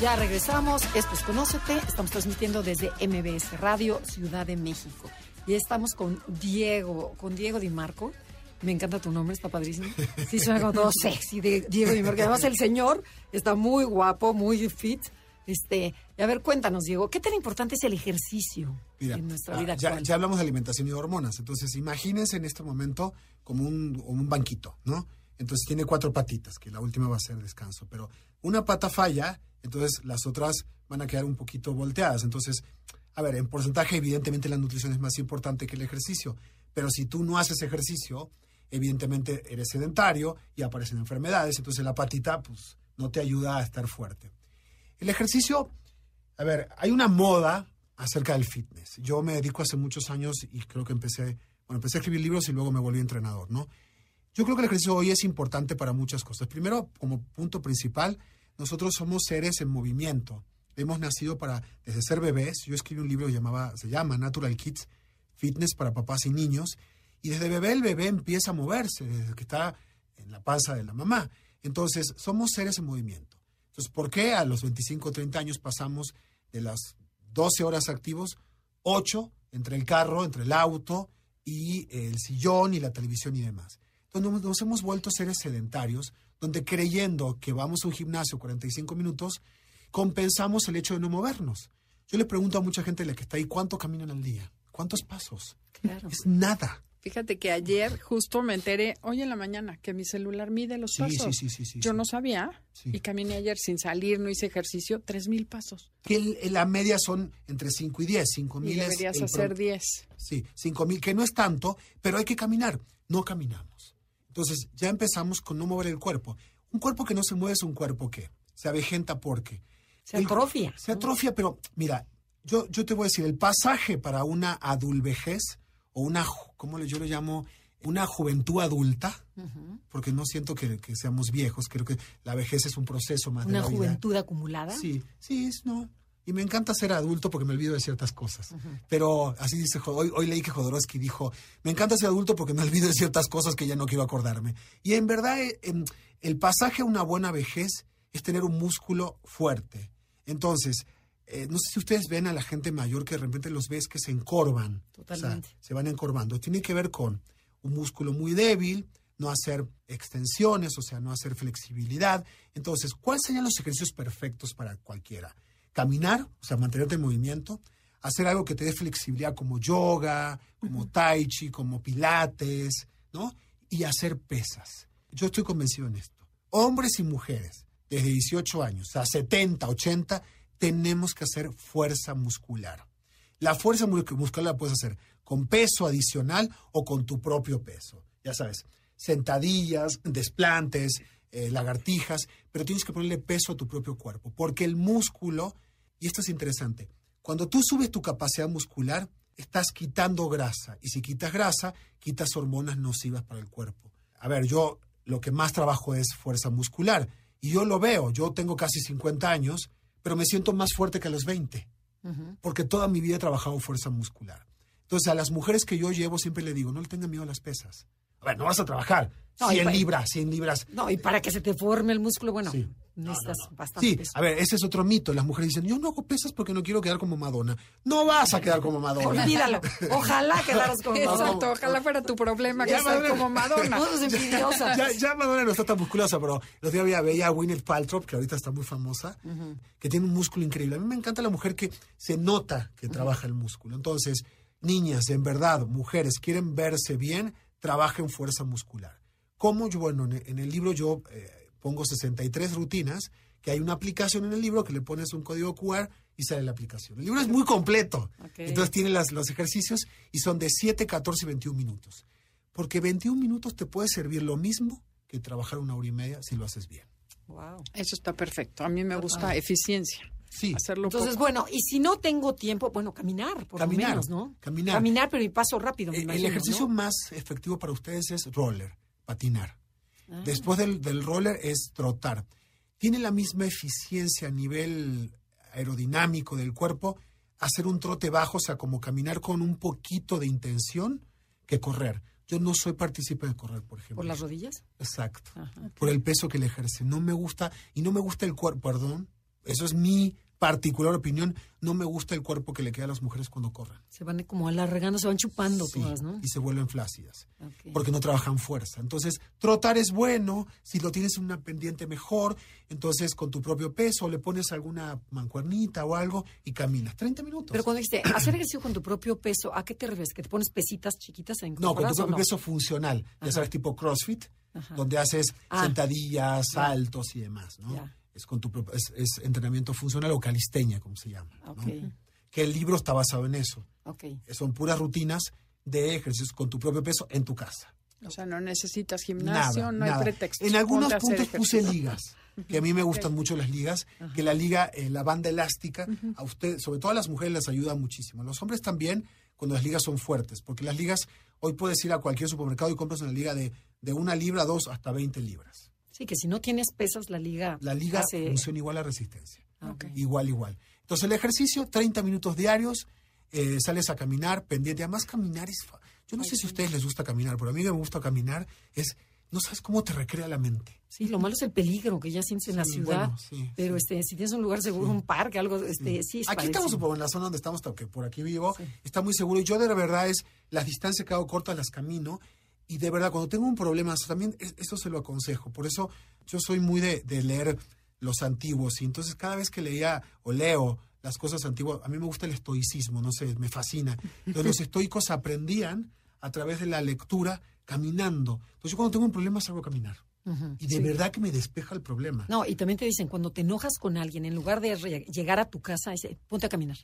Ya regresamos. Esto es Conócete. Estamos transmitiendo desde MBS Radio, Ciudad de México. Y estamos con Diego, con Diego Di Marco. Me encanta tu nombre, está padrísimo. Sí, suena como todo sexy de Diego Di Marco. Además, el señor está muy guapo, muy fit. Este, y a ver, cuéntanos, Diego, ¿qué tan importante es el ejercicio Mira, en nuestra ah, vida ya, actual? ya hablamos de alimentación y de hormonas. Entonces, imagínense en este momento como un, como un banquito, ¿no? Entonces tiene cuatro patitas, que la última va a ser descanso. Pero una pata falla, entonces las otras van a quedar un poquito volteadas. Entonces, a ver, en porcentaje, evidentemente la nutrición es más importante que el ejercicio. Pero si tú no haces ejercicio, evidentemente eres sedentario y aparecen enfermedades. Entonces la patita, pues, no te ayuda a estar fuerte. El ejercicio, a ver, hay una moda acerca del fitness. Yo me dedico hace muchos años y creo que empecé, bueno, empecé a escribir libros y luego me volví entrenador, ¿no? Yo creo que el ejercicio hoy es importante para muchas cosas. Primero, como punto principal, nosotros somos seres en movimiento. Hemos nacido para, desde ser bebés, yo escribí un libro que se llama Natural Kids, fitness para papás y niños. Y desde bebé el bebé empieza a moverse, desde que está en la panza de la mamá. Entonces, somos seres en movimiento. Entonces, ¿por qué a los 25 o 30 años pasamos de las 12 horas activos, 8 entre el carro, entre el auto y el sillón y la televisión y demás? Entonces, nos hemos vuelto seres sedentarios, donde creyendo que vamos a un gimnasio 45 minutos, compensamos el hecho de no movernos. Yo le pregunto a mucha gente la que está ahí, ¿cuánto caminan al día? ¿Cuántos pasos? Claro. Es nada. Fíjate que ayer justo me enteré, hoy en la mañana, que mi celular mide los Sí, pasos. sí, sí, sí, Yo sí. no sabía y caminé ayer sin salir, no hice ejercicio, tres mil pasos. Que el- la media son entre 5 y 10. 5 Y mil es deberías el hacer pro- 10. Sí, 5 mil, que no es tanto, pero hay que caminar. No caminamos. Entonces, ya empezamos con no mover el cuerpo. Un cuerpo que no se mueve es un cuerpo que se avejenta porque. Se el- atrofia. Se atrofia, pero mira, yo, yo te voy a decir, el pasaje para una adulvejez o una, ¿cómo yo le llamo? Una juventud adulta, porque no siento que, que seamos viejos, creo que la vejez es un proceso más de Una vida. juventud acumulada. Sí, sí, es no. Y me encanta ser adulto porque me olvido de ciertas cosas. Pero así dice, hoy, hoy leí que Jodorowsky dijo, me encanta ser adulto porque me olvido de ciertas cosas que ya no quiero acordarme. Y en verdad, eh, em, el pasaje a una buena vejez es tener un músculo fuerte. Entonces, eh, no sé si ustedes ven a la gente mayor que de repente los ves que se encorvan. Totalmente. O sea, se van encorvando. Tiene que ver con un músculo muy débil, no hacer extensiones, o sea, no hacer flexibilidad. Entonces, ¿cuáles serían los ejercicios perfectos para cualquiera? Caminar, o sea, mantenerte en movimiento, hacer algo que te dé flexibilidad como yoga, como tai chi, como pilates, ¿no? Y hacer pesas. Yo estoy convencido en esto. Hombres y mujeres, desde 18 años a 70, 80, tenemos que hacer fuerza muscular. La fuerza mu- muscular la puedes hacer con peso adicional o con tu propio peso. Ya sabes, sentadillas, desplantes, eh, lagartijas, pero tienes que ponerle peso a tu propio cuerpo, porque el músculo, y esto es interesante, cuando tú subes tu capacidad muscular, estás quitando grasa, y si quitas grasa, quitas hormonas nocivas para el cuerpo. A ver, yo lo que más trabajo es fuerza muscular, y yo lo veo, yo tengo casi 50 años, pero me siento más fuerte que a los 20 porque toda mi vida he trabajado fuerza muscular. Entonces, a las mujeres que yo llevo siempre le digo, no le tengan miedo a las pesas. A ver, no vas a trabajar No, y 100 pa- libras, 100 libras. No, y para que se te forme el músculo, bueno, Sí. Necesitas bastante Sí, peso. a ver, ese es otro mito. Las mujeres dicen, yo no hago pesas porque no quiero quedar como Madonna. No vas a quedar como Madonna. [LAUGHS] Olvídalo. Ojalá [LAUGHS] quedaras con Exacto, ojalá fuera tu problema que Ya, madre. como Madonna. [LAUGHS] Envidiosas. ya, ya Madonna no está tan musculosa, pero los días veía, veía a Gwyneth Paltrow, que ahorita está muy famosa, que tiene un músculo increíble. A mí me encanta la mujer que se nota que trabaja el músculo. Entonces, niñas, en verdad, mujeres, quieren verse bien, trabajen fuerza muscular. ¿Cómo yo? Bueno, en el, en el libro yo eh, pongo 63 rutinas, que hay una aplicación en el libro que le pones un código QR y sale la aplicación. El libro es muy completo. Entonces tiene las- los ejercicios y son de 7, 14 y 21 minutos. Porque 21 minutos te puede servir lo mismo que trabajar una hora y media si lo haces bien. Wow. Eso está perfecto. A mí me gusta eficiencia. Sí. Hacerlo Entonces, poco. bueno, y si no tengo tiempo, bueno, caminar, por Caminar, lo menos, ¿no? caminar. Caminar, pero y paso rápido, me Eh, el imagino, ejercicio ¿no? más efectivo para ustedes es roller, patinar. Ah. Después del, del roller es trotar. Tiene la misma eficiencia a nivel aerodinámico del cuerpo hacer un trote bajo, o sea, como caminar con un poquito de intención que correr. Yo no soy partícipe de correr, por ejemplo. ¿Por las rodillas? Exacto. Ajá. Por el peso que le ejerce. No me gusta, y no me gusta el cuerpo, perdón, eso es mi particular opinión, no me gusta el cuerpo que le queda a las mujeres cuando corren. Se van como alargando, se van chupando Sí, todas, ¿no? Y se vuelven flácidas. Porque no trabajan fuerza. Entonces, trotar es bueno. Si lo tienes en una pendiente mejor, entonces con tu propio peso le pones alguna mancuernita o algo y caminas. 30 minutos. Pero cuando dijiste [CLEARS THROAT] hacer ejercicio con tu propio peso, ¿a qué te refieres? ¿Que te pones pesitas chiquitas en no, con tu propio no? peso funcional. Ya sabes, tipo CrossFit, donde haces Ah. sentadillas, saltos y demás, ¿no? Ya. Es, con tu es, es entrenamiento funcional o calistenia, como se llama. ¿no? Ok. Que el libro está basado en eso. Ok. Son puras rutinas de ejercicios con tu propio peso en tu casa. O sea, no necesitas gimnasio, Nada, no hay nada. pretexto. En algunos puntos puse ligas, que a mí me gustan mucho las ligas, que la liga, eh, la banda elástica, a usted, sobre todo a las mujeres les ayuda muchísimo. Los hombres también, cuando las ligas son fuertes, porque las ligas, hoy puedes ir a cualquier supermercado y compras una liga de, de una libra, dos, hasta 20 libras. Sí, que si no tienes pesas, la liga La liga hace... funciona igual a resistencia. Ah. Igual, igual. Entonces el ejercicio, 30 minutos diarios, eh, sales a caminar, pendiente. Además, caminar es... fa- Yo no sé si a ustedes les gusta caminar, pero a mí me gusta caminar. Es, no sabes cómo te recrea la mente. Sí, lo malo es el peligro que ya sientes en la ciudad. bueno, sí, pero este, si tienes un lugar seguro, un parque, algo, este, sí, es Aquí estamos en la zona donde estamos, que por aquí vivo, está muy seguro. Y yo de verdad es, las distancias que hago cortas las camino. Y de verdad, cuando tengo un problema, también es- eso se lo aconsejo. Por eso yo soy muy de, de leer los antiguos. Y entonces cada vez que leía o leo las cosas antiguas, a mí me gusta el estoicismo, no sé, me fascina. Entonces los estoicos aprendían a través de la lectura caminando. Entonces yo cuando tengo un problema salgo a caminar. Y de sí. verdad que me despeja el problema. No, y también te dicen, cuando te enojas con alguien, en lugar de llegar a tu casa, dice, ponte a caminar.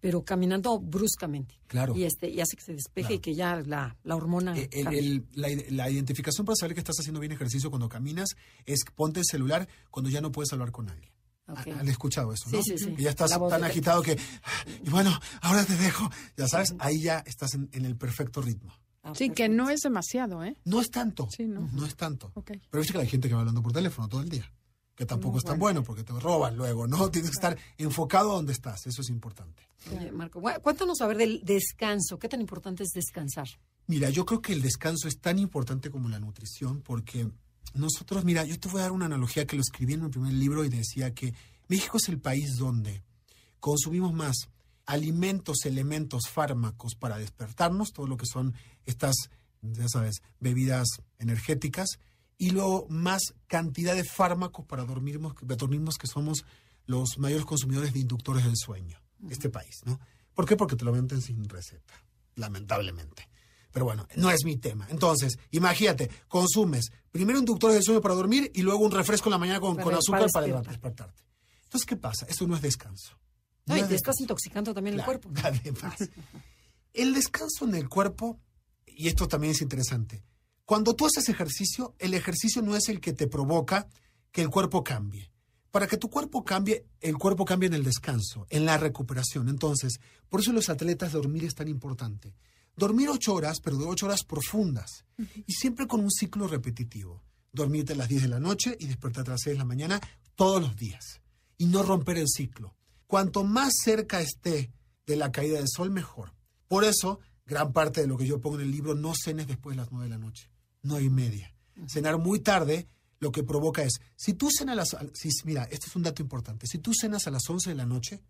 Pero caminando bruscamente. Claro. Y, este, y hace que se despeje Claro. y que ya la, la hormona. Eh, el- el- la, la identificación para saber que estás haciendo bien ejercicio cuando caminas es ponte el celular cuando ya no puedes hablar con alguien. Ok. Ha- ¿Han escuchado eso? Sí, ¿no? sí, sí. Que ya estás tan agitado que, y bueno, ahora te dejo. Ya sabes, ahí ya estás en, en el perfecto ritmo. Ah, Sí, que no es demasiado, ¿eh? No es tanto. Sí, ¿no? es tanto. Ok. Pero viste que hay gente que va hablando por teléfono todo el día. Que tampoco es tan bueno porque te roban luego, ¿no? Tienes que estar enfocado donde estás. Eso es importante. Oye, Marco, cuéntanos a ver del descanso. ¿Qué tan importante es descansar? Mira, yo creo que el descanso es tan importante como la nutrición porque nosotros, mira, yo te voy a dar una analogía que lo escribí en mi primer libro y decía que México es el país donde consumimos más alimentos, elementos, fármacos para despertarnos, todo lo que son estas, ya sabes, bebidas energéticas, y luego más cantidad de fármacos para dormirnos, dormirnos que somos los mayores consumidores de inductores del sueño, este país, ¿no? ¿Por qué? Porque te lo venden sin receta, lamentablemente. Pero bueno, no es mi tema. Entonces, imagínate, consumes primero inductores del sueño para dormir y luego un refresco en la mañana con, azúcar para para, despertar. despertarte. Entonces, ¿qué pasa? Esto no es descanso. No, y es te estás descanso. intoxicando también Claro, el cuerpo. [LAUGHS] Además, el descanso en el cuerpo, y esto también es interesante, cuando tú haces ejercicio, el ejercicio no es el que te provoca que el cuerpo cambie. Para que tu cuerpo cambie, el cuerpo cambia en el descanso, en la recuperación. Entonces, por eso los atletas dormir es tan importante. Dormir ocho horas, pero de ocho horas profundas. Y siempre con un ciclo repetitivo. Dormirte a las 10 de la noche y despertarte a las 6 de la mañana todos los días. Y no romper el ciclo. Cuanto más cerca esté de la caída del sol, mejor. Por eso, gran parte de lo que yo pongo en el libro, no cenes después de las 9 de la noche. 9 y media. Cenar muy tarde lo que provoca es, si tú cenas a las... Si, mira, este es un dato importante. Si tú cenas a las 11 de la noche,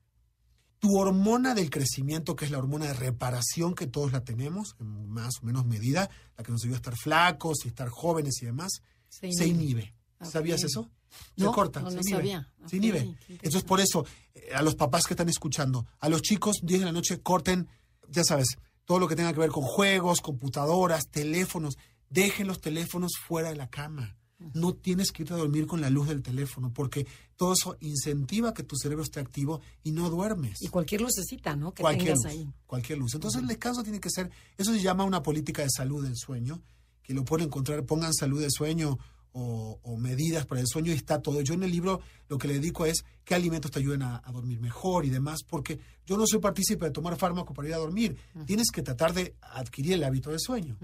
tu hormona del crecimiento, que es la hormona de reparación que todos la tenemos, en más o menos medida, la que nos ayuda a estar flacos y estar jóvenes y demás, Se se inhibe. ¿Sabías eso? Se No, corta, no, se inhibe. sabía. Se inhibe. Entonces, por eso, eh, a los papás que están escuchando, a los chicos, 10 de la noche, corten, ya sabes, todo lo que tenga que ver con juegos, computadoras, teléfonos. Dejen los teléfonos fuera de la cama. No tienes que irte a dormir con la luz del teléfono, porque todo eso incentiva que tu cerebro esté activo y no duermes Y cualquier lucecita, ¿no? Que cualquier tengas luz, ahí. cualquier luz. Entonces el descanso tiene que ser, eso se llama una política de salud del sueño, que lo pueden encontrar, pongan salud del sueño o, o medidas para el sueño y está todo. Yo en el libro lo que le dedico es qué alimentos te ayuden a, a dormir mejor y demás, porque yo no soy partícipe de tomar fármaco para ir a dormir. Tienes que tratar de adquirir el hábito del sueño.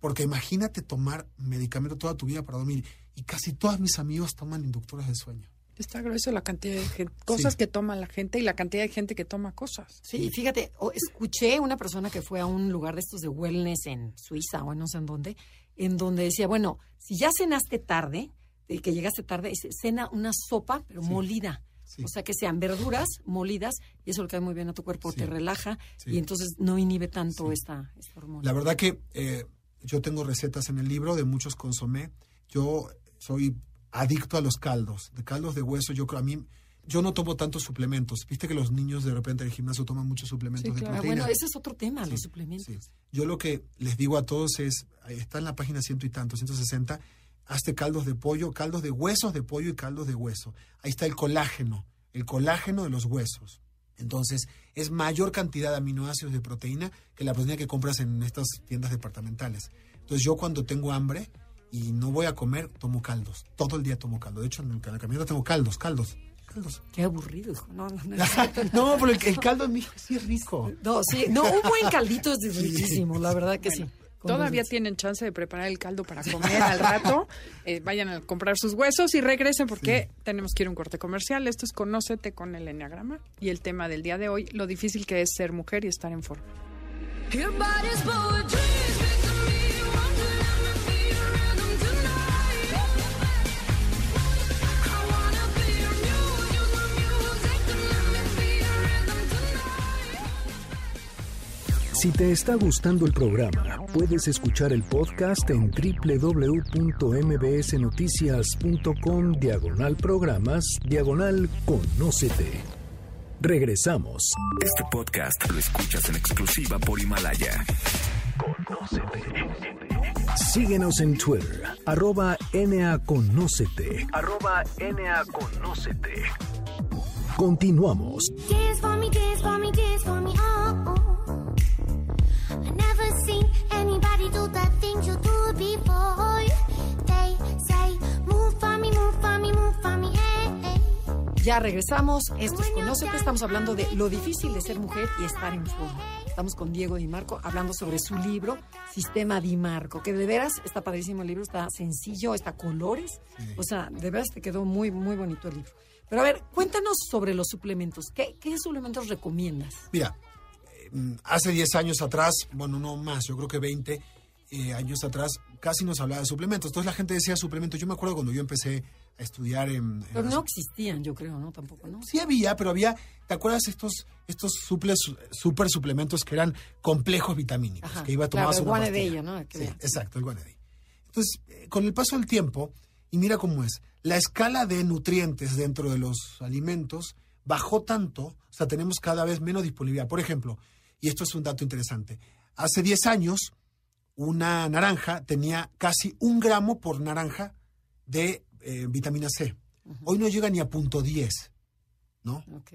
Porque imagínate tomar medicamento toda tu vida para dormir. Y casi todos mis amigos toman inductores del sueño. Está grueso la cantidad de cosas Sí. que toma la gente y la cantidad de gente que toma cosas. Sí, y fíjate, o- escuché una persona que fue a un lugar de estos de wellness en Suiza o en no sé en dónde, en donde decía, bueno, si ya cenaste tarde, y que llegaste tarde, cena una sopa, pero molida. Sí. O sea, que sean verduras molidas y eso le cae muy bien a tu cuerpo, Sí. te relaja Sí. y entonces no inhibe tanto esta, esta hormona. La verdad que eh, yo tengo recetas en el libro de muchos consomé. Yo soy adicto a los caldos, de caldos de hueso. Yo creo a mí, yo no tomo tantos suplementos. Viste que los niños de repente en el gimnasio toman muchos suplementos Sí, de claro. Ah, proteína. bueno, ese es otro tema, Sí, los suplementos. sí. Yo lo que les digo a todos es, está en la página ciento y tanto, 160, hazte caldos de pollo, caldos de huesos de pollo y caldos de hueso. Ahí está el colágeno, el colágeno de los huesos. Entonces, es mayor cantidad de aminoácidos de proteína que la proteína que compras en estas tiendas departamentales. Entonces, yo cuando tengo hambre y no voy a comer, tomo caldos. Todo el día tomo caldo. De hecho, en el, en la camioneta tengo caldos, caldos, caldos. Qué aburrido, hijo. No, no, no. [LAUGHS] no, pero el, el caldo en México sí es rico. No, sí, no, un buen [LAUGHS] caldito es riquísimo, la verdad que sí. Todavía tienen chance de preparar el caldo para comer [LAUGHS] al rato. Eh, vayan a comprar sus huesos y regresen porque tenemos que ir a un corte comercial. Esto es Conócete con el Enneagrama. Y el tema del día de hoy, lo difícil que es ser mujer y estar en forma. Si te está gustando el programa, puedes escuchar el podcast en www.mbsnoticias.com diagonal programas diagonal conócete. Regresamos. Este podcast lo escuchas en exclusiva por Himalaya. Síguenos en Twitter, arroba NAConócete. Arroba NAConócete. Continuamos. Dance for me, dance for me, dance for me, oh, oh. Seen anybody do the things you do before. They say, move for me, move for me, move for me. Ya regresamos. Esto es Conócete. Estamos hablando de lo difícil de ser mujer y estar en forma. Estamos con Diego Di Marco hablando sobre su libro, Sistema Di Marco, que de veras está padrísimo el libro, está sencillo, está a colores. O sea, de veras te quedó muy, muy bonito el libro. Pero a ver, cuéntanos sobre los suplementos. ¿Qué, qué suplementos recomiendas? Mira, hace 10 años atrás, bueno, no más, yo creo que 20 eh, años atrás, casi nos hablaba de suplementos. Entonces la gente decía suplementos. Yo me acuerdo cuando yo empecé a estudiar en... en Pero no existían, yo creo, ¿no? Tampoco, ¿no? Sí había, pero había, ¿te acuerdas estos estos suples, super suplementos que eran complejos vitamínicos? Ajá, que iba a claro, tomar el Guanedillo, pastilla. ¿no? Sí, exacto, el Guanedillo. Entonces, eh, con el paso del tiempo, y mira cómo es, la escala de nutrientes dentro de los alimentos bajó tanto, o sea, tenemos cada vez menos disponibilidad. Por ejemplo, y esto es un dato interesante, hace 10 años una naranja tenía casi un gramo por naranja de eh, vitamina C. Hoy no llega ni a punto 10, ¿no? Ok.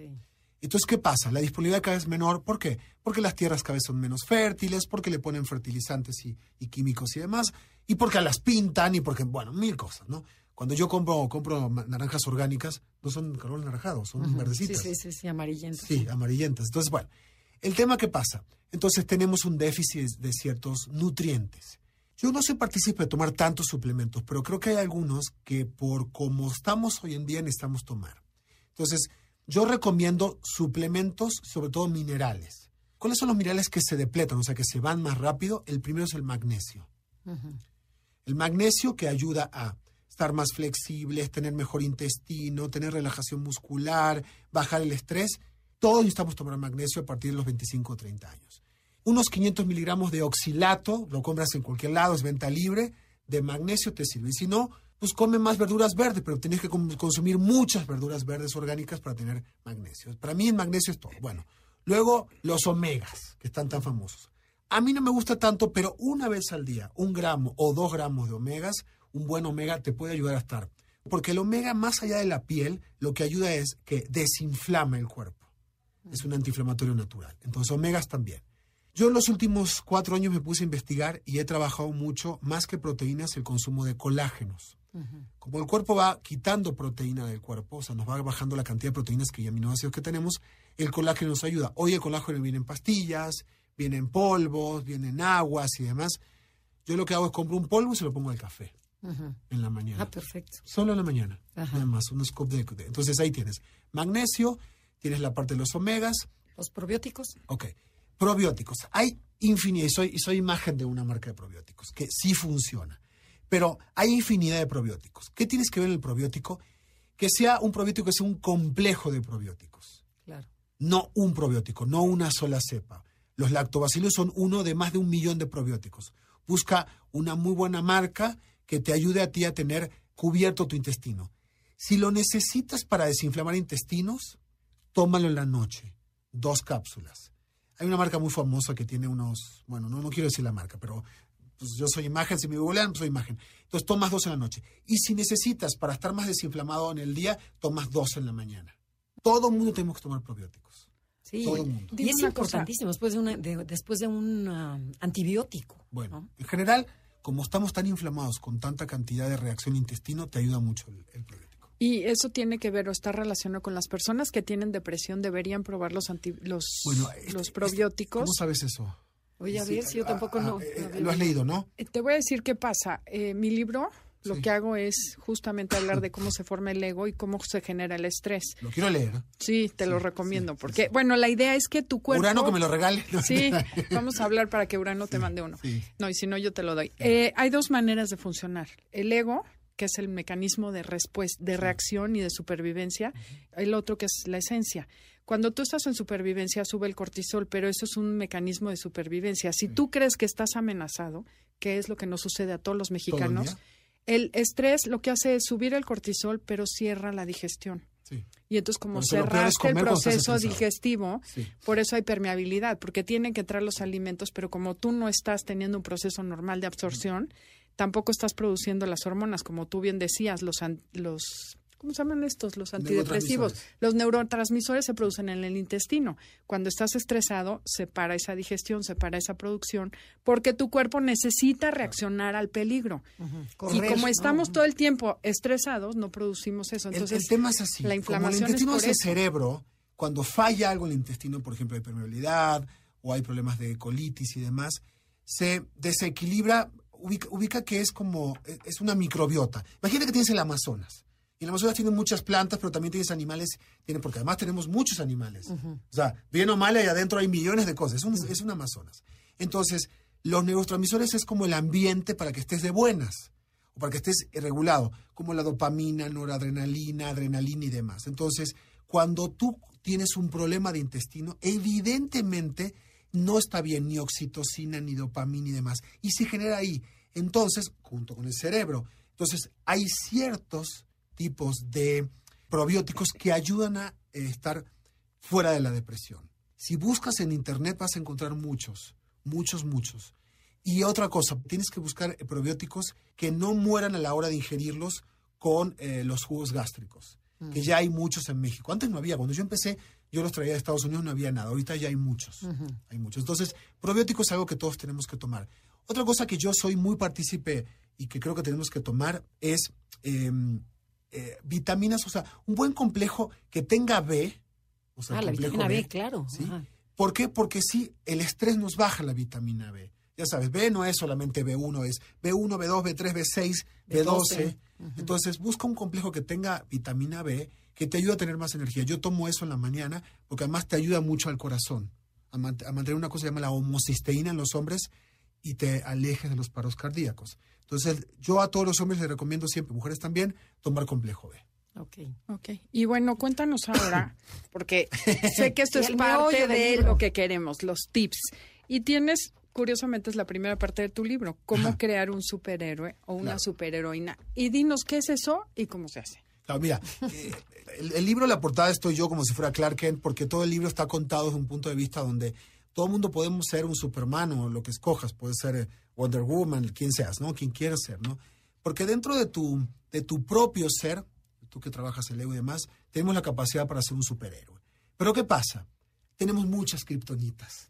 Entonces, ¿qué pasa? La disponibilidad cada vez es menor. ¿Por qué? Porque las tierras cada vez son menos fértiles, porque le ponen fertilizantes y, y químicos y demás, y porque las pintan, y porque, bueno, mil cosas, ¿no? Cuando yo compro, compro naranjas orgánicas, no son color naranjado, son Sí, verdecitas. sí, sí, sí, amarillento. Sí, amarillentas. Entonces, bueno, el tema que pasa. Entonces tenemos un déficit de ciertos nutrientes. Yo no soy partícipe de tomar tantos suplementos, pero creo que hay algunos que por como estamos hoy en día necesitamos tomar. Entonces, yo recomiendo suplementos, sobre todo minerales. ¿Cuáles son los minerales que se depletan, o sea, que se van más rápido? El primero es el magnesio. El magnesio que ayuda a estar más flexibles, tener mejor intestino, tener relajación muscular, bajar el estrés. Todos necesitamos tomar magnesio a partir de los 25 o 30 años. Unos 500 miligramos de oxilato, lo compras en cualquier lado, es venta libre, de magnesio te sirve. Y si no, pues come más verduras verdes, pero tienes que consumir muchas verduras verdes orgánicas para tener magnesio. Para mí el magnesio es todo. Bueno, luego los omegas, que están tan famosos. A mí no me gusta tanto, pero una vez al día, un gramo o dos gramos de omegas, un buen omega te puede ayudar a estar. Porque el omega, más allá de la piel, lo que ayuda es que desinflama el cuerpo. Es un antiinflamatorio natural. Entonces, omegas también. Yo en los últimos cuatro años me puse a investigar y he trabajado mucho, más que proteínas, el consumo de colágenos. Como el cuerpo va quitando proteína del cuerpo, o sea, nos va bajando la cantidad de proteínas que y aminoácidos que tenemos, el colágeno nos ayuda. Hoy el colágeno viene en pastillas, viene en polvos, viene en aguas y demás. Yo lo que hago es compro un polvo y se lo pongo al café en la mañana. Ah, perfecto. Solo en la mañana. Ajá. Nada más, un scoop de, de- Entonces ahí tienes magnesio, tienes la parte de los omegas, Los probióticos. Ok. Probióticos. Hay infinidad, y soy, y soy imagen de una marca de probióticos, que sí funciona. Pero hay infinidad de probióticos. ¿Qué tienes que ver en el probiótico? Que sea un probiótico, que sea un complejo de probióticos. Claro. No un probiótico, no una sola cepa. Los lactobacilos son uno de más de un millón de probióticos. Busca una muy buena marca que te ayude a ti a tener cubierto tu intestino. Si lo necesitas para desinflamar intestinos, tómalo en la noche. Dos cápsulas. Hay una marca muy famosa que tiene unos, bueno, no, no quiero decir la marca, pero pues yo soy imagen, si me googlean, soy imagen. Entonces tomas dos en la noche. Y si necesitas para estar más desinflamado en el día, tomas dos en la mañana. Todo el mundo tenemos que tomar probióticos. Sí. Todo el mundo. Y es importantísimo después de, una, de- después de un ah, antibiótico. Bueno, ¿no? en general, como estamos tan inflamados con tanta cantidad de reacción intestino, te ayuda mucho el, el probiótico. Y eso tiene que ver o está relacionado con las personas que tienen depresión, deberían probar los, anti- los, Bueno, este- los este- probióticos. ¿Cómo sabes eso? Oye, a Sí, ver si yo tampoco ah, no. eh, no lo has leído, ¿no? Eh, Te voy a decir qué pasa. Eh, mi libro, lo Sí. que hago es justamente hablar de cómo se forma el ego y cómo se genera el estrés. Lo quiero leer. Sí, te lo recomiendo, sí, porque, bueno, la idea es que tu cuerpo... Urano que me lo regale. [LAUGHS] Sí, vamos a hablar para que Urano te mande uno. sí. No, y si no, yo te lo doy. Eh, hay dos maneras de funcionar. El ego, que es el mecanismo de respuesta, de reacción y de supervivencia. El otro, que es la esencia. Cuando tú estás en supervivencia, sube el cortisol, pero eso es un mecanismo de supervivencia. Si tú crees que estás amenazado, que es lo que nos sucede a todos los mexicanos, el estrés lo que hace es subir el cortisol, pero cierra la digestión. Sí. Y entonces, como cerraste el proceso digestivo, Sí. por eso hay permeabilidad, porque tienen que entrar los alimentos, pero como tú no estás teniendo un proceso normal de absorción, tampoco estás produciendo las hormonas, como tú bien decías, los, los ¿cómo se llaman estos? Los antidepresivos. Neurotransmisores. Los neurotransmisores se producen en el intestino. Cuando estás estresado, se para esa digestión, se para esa producción, porque tu cuerpo necesita reaccionar al peligro. y Correr, como ¿no? estamos todo el tiempo estresados, no producimos eso. Entonces, el, tema es así. la inflamación Como el intestino es el eso. cerebro, cuando falla algo en el intestino, por ejemplo, de permeabilidad o hay problemas de colitis y demás, se desequilibra, ubica, ubica que es como, es- es una microbiota. Imagínate que tienes el Amazonas. Y el Amazonas tiene muchas plantas, pero también tienes animales, tiene, porque además tenemos muchos animales. O sea, bien o mal, ahí adentro hay millones de cosas. Es un, es un Amazonas. Entonces, los neurotransmisores es como el ambiente para que estés de buenas o para que estés regulado, como la dopamina, noradrenalina, adrenalina y demás. Entonces, cuando tú tienes un problema de intestino, evidentemente no está bien ni oxitocina, ni dopamina y demás. Y se genera ahí. Entonces, junto con el cerebro. Entonces, hay ciertos tipos de probióticos que ayudan a eh, estar fuera de la depresión. Si buscas en internet vas a encontrar muchos, muchos, muchos. Y otra cosa, tienes que buscar eh, probióticos que no mueran a la hora de ingerirlos con eh, los jugos gástricos, que ya hay muchos en México. Antes no había, cuando yo empecé, yo los traía de Estados Unidos, no había nada. Ahorita ya hay muchos, hay muchos. Entonces, probióticos es algo que todos tenemos que tomar. Otra cosa que yo soy muy partícipe y que creo que tenemos que tomar es eh, eh, vitaminas, o sea, un buen complejo que tenga B. O sea, Ah, la vitamina B, claro. ¿sí? ¿Por qué? Porque sí, el estrés nos baja la vitamina B. Ya sabes, B no es solamente B1, es B1, B2, B3, B6, B12. Entonces, busca un complejo que tenga vitamina B que te ayude a tener más energía. Yo tomo eso en la mañana porque además te ayuda mucho al corazón, a, mant- a mantener una cosa que se llama la homocisteína en los hombres y te alejes de los paros cardíacos. Entonces, yo a todos los hombres les recomiendo siempre, mujeres también, tomar complejo B. Ok. Ok. Y bueno, cuéntanos ahora, [LAUGHS] porque sé que esto es parte de lo que queremos, los tips. Y tienes, curiosamente, es la primera parte de tu libro, cómo Ajá. crear un superhéroe o una Claro. superheroína. Y dinos qué es eso y cómo se hace. Mira, eh, el, el libro, la portada estoy yo como si fuera Clark Kent, porque todo el libro está contado desde un punto de vista donde todo el mundo podemos ser un Superman o lo que escojas, puede ser eh, Wonder Woman, quien seas, ¿no? Quien quieras ser, ¿no? Porque dentro de tu, de tu propio ser, tú que trabajas el ego y demás, tenemos la capacidad para ser un superhéroe. Pero ¿qué pasa? Tenemos muchas kriptonitas.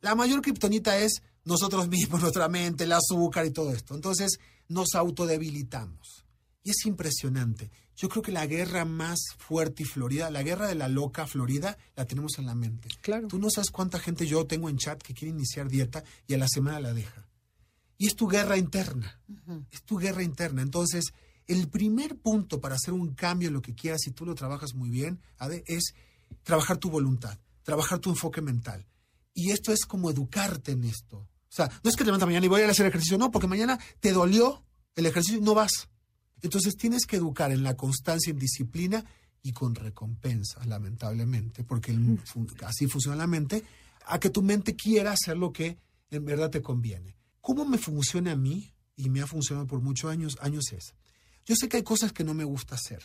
La mayor kriptonita es nosotros mismos, [LAUGHS] nuestra mente, el azúcar y todo esto. Entonces nos autodebilitamos. Y es impresionante. Yo creo que la guerra más fuerte y florida, la guerra de la loca Florida, la tenemos en la mente. Claro. Tú no sabes cuánta gente yo tengo en chat que quiere iniciar dieta y a la semana la deja. Y es tu guerra interna. Es tu guerra interna. Entonces, el primer punto para hacer un cambio en lo que quieras, si tú lo trabajas muy bien, Ade, es trabajar tu voluntad, trabajar tu enfoque mental. Y esto es como educarte en esto. O sea, no es que te levantas mañana y voy a hacer ejercicio, no, porque mañana te dolió el ejercicio y no vas. Entonces tienes que educar en la constancia, en disciplina y con recompensas, lamentablemente, porque el- fun- así funciona la mente, a que tu mente quiera hacer lo que en verdad te conviene. ¿Cómo me funciona a mí? Y me ha funcionado por muchos años, años es. Yo sé que hay cosas que no me gusta hacer.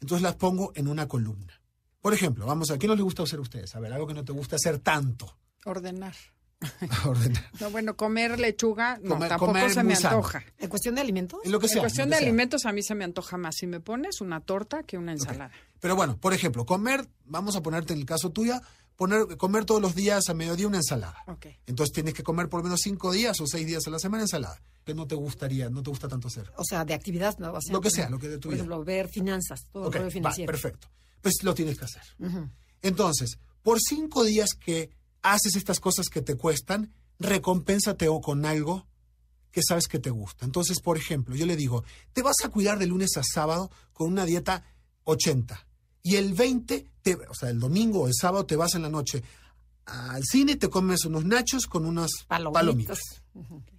Entonces las pongo en una columna. Por ejemplo, vamos a, ¿qué no les gusta hacer a ustedes? A ver, algo que no te gusta hacer tanto. Ordenar. [LAUGHS] No, bueno, comer lechuga, no, Comer- tampoco comer se me antoja. ¿En cuestión de alimentos? En lo que sea. en cuestión lo de sea. alimentos, a mí se me antoja más si me pones una torta que una ensalada. Pero bueno, por ejemplo, comer, vamos a ponerte en el caso tuya, poner, comer todos los días a mediodía una ensalada. Ok. Entonces tienes que comer por lo menos cinco días o seis días a la semana ensalada. Que no te gustaría, no te gusta tanto hacer. O sea, de actividad, ¿no? O sea, Lo que sea, lo que de tu Por vida. ejemplo, ver finanzas, todo Ok, el va, financiero. perfecto. Pues lo tienes que hacer. Entonces, por cinco días que haces estas cosas que te cuestan, recompénsate o con algo que sabes que te gusta. Entonces, por ejemplo, yo le digo, te vas a cuidar de lunes a sábado con una dieta 80. Y el 20, te- o sea, el domingo o el sábado te vas en la noche al cine y te comes unos nachos con unas Palomitas. palomitas.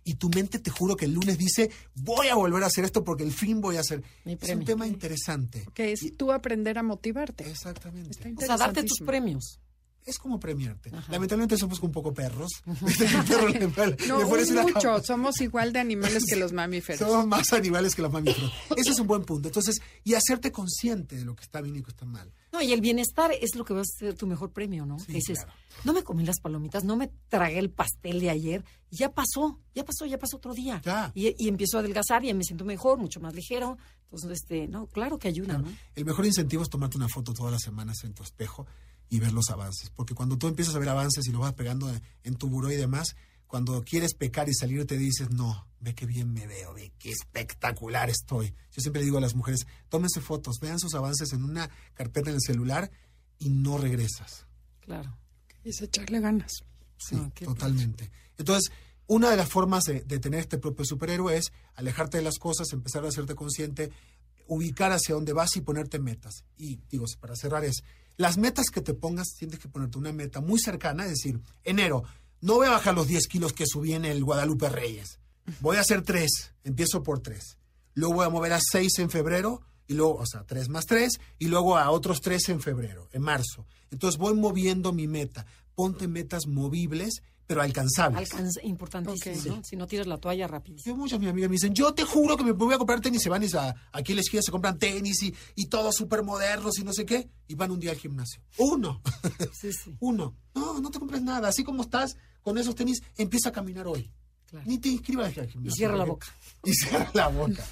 Y tu mente, te juro que el lunes dice, voy a volver a hacer esto porque el fin voy a hacer. Es un tema interesante. Que es tú aprender a motivarte. Exactamente. Está O sea, darte tus interesantísimo. Es como premiarte. Lamentablemente somos un poco perros. [LAUGHS] El perro le- [LAUGHS] le No, mucho. Somos igual de animales que los mamíferos. Somos más animales que los mamíferos. Ese es un buen punto. Entonces, y hacerte consciente de lo que está bien y lo que está mal. No, y el bienestar es lo que va a ser tu mejor premio, ¿no? Sí, dices, claro. no me comí las palomitas, no me tragué el pastel de ayer, ya pasó, ya pasó, ya pasó otro día. Ya. Y, y empiezo a adelgazar y me siento mejor, mucho más ligero. Entonces, este, no, claro que ayuda, ¿no? El mejor incentivo es tomarte una foto todas las semanas en tu espejo y ver los avances. Porque cuando tú empiezas a ver avances y lo vas pegando en, tu buró y demás, cuando quieres pecar y salir te dices, no, ve qué bien me veo, ve qué espectacular estoy. Yo siempre le digo a las mujeres, tómense fotos, vean sus avances en una carpeta en el celular y no regresas. Claro. Es echarle ganas. Sí, Ah, totalmente. Entonces, una de las formas de, de tener este propio superhéroe es alejarte de las cosas, empezar a hacerte consciente, ubicar hacia dónde vas y ponerte metas. Y digo, para cerrar es, las metas que te pongas, tienes que ponerte una meta muy cercana, es decir, enero, no voy a bajar los 10 kilos que subí en el Guadalupe Reyes. Voy a hacer tres, empiezo por tres. Luego voy a mover a seis en febrero, y luego, o sea, tres más tres, y luego a otros tres en febrero, en marzo. Entonces voy moviendo mi meta. Ponte metas movibles, pero alcanzables. Alcanza, importantísimo. ¿no? Si no tiras la toalla rapidísimo. Yo, muchas mis amigas me dicen, yo te juro que me voy a comprar tenis. Se van a, aquí en la esquina se compran tenis y, y todos súper modernos y no sé qué. Y van un día al gimnasio. Uno. [LAUGHS] Sí, sí. Uno. No, no te compres nada. Así como estás con esos tenis, empieza a caminar hoy. Claro. Ni te inscribas al gimnasio. Y cierra la boca. [LAUGHS] Y cierra la boca. [LAUGHS]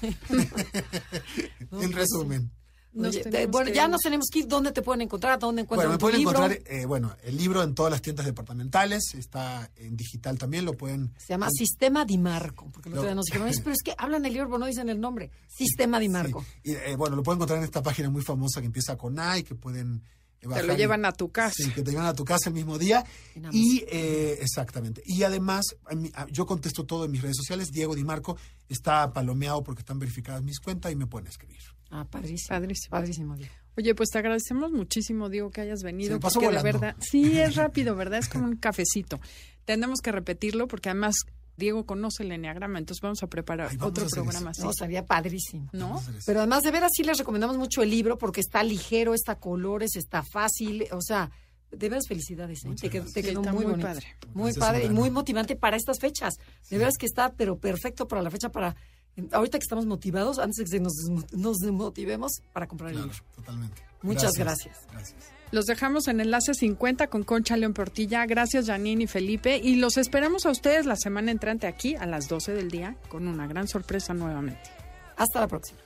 En pues resumen. Oye, te- tenemos bueno, que ya nos tenemos que ir. ¿Dónde te pueden encontrar? ¿Dónde encuentran Bueno, me tu pueden libro? encontrar, eh, bueno, el libro en todas las tiendas departamentales, está en digital también, lo pueden... Se llama Sistema Di Marco. Porque Lo- nos dijeron, "Es, [LAUGHS] pero es que hablan el libro, pero no dicen el nombre. Sistema Di Marco. Sí. Y, eh, bueno, lo pueden encontrar en esta página muy famosa que empieza con A y que pueden... Te lo llevan a tu casa. Sí, que te llevan a tu casa el mismo día. Y eh, exactamente. Y además, a mí- a- yo contesto todo en mis redes sociales. Diego Di Marco está palomeado porque están verificadas mis cuentas y me pueden escribir. Ah, padrísimo. Padrísimo. Padrísimo, Diego. Oye, pues te agradecemos muchísimo, Diego, que hayas venido. Se me pasó porque de verdad, sí, es rápido, ¿verdad? Es como un cafecito. Tenemos que repetirlo porque además Diego conoce el enneagrama, entonces vamos a preparar Ay, vamos otro a programa eso. así. No, sería padrísimo. ¿No? Pero además, de veras, sí les recomendamos mucho el libro porque está ligero, está colores, está fácil. O sea, de veras, felicidades. ¿eh? Te, qued- gracias. te Sí, quedó muy, muy bonito. padre. Muy Gracias, padre y muy motivante para estas fechas. De veras que está, pero perfecto para la fecha, para. Ahorita que estamos motivados, antes de que nos, desmo- nos desmotivemos, para comprar el libro. totalmente. Muchas gracias. Gracias. Los dejamos en Enlace 50 con Concha León Portilla. Gracias, Janine y Felipe. Y los esperamos a ustedes la semana entrante aquí a las 12 del día con una gran sorpresa nuevamente. Hasta la próxima.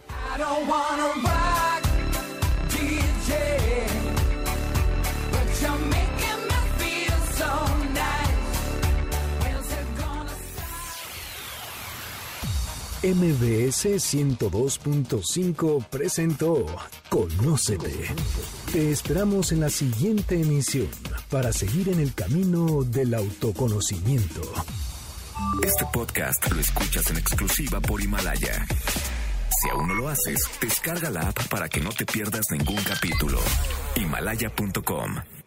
MBS 102.5 presentó Conócete. Te esperamos en la siguiente emisión para seguir en el camino del autoconocimiento. Este podcast lo escuchas en exclusiva por Himalaya. Si aún no lo haces, descarga la app para que no te pierdas ningún capítulo. Himalaya.com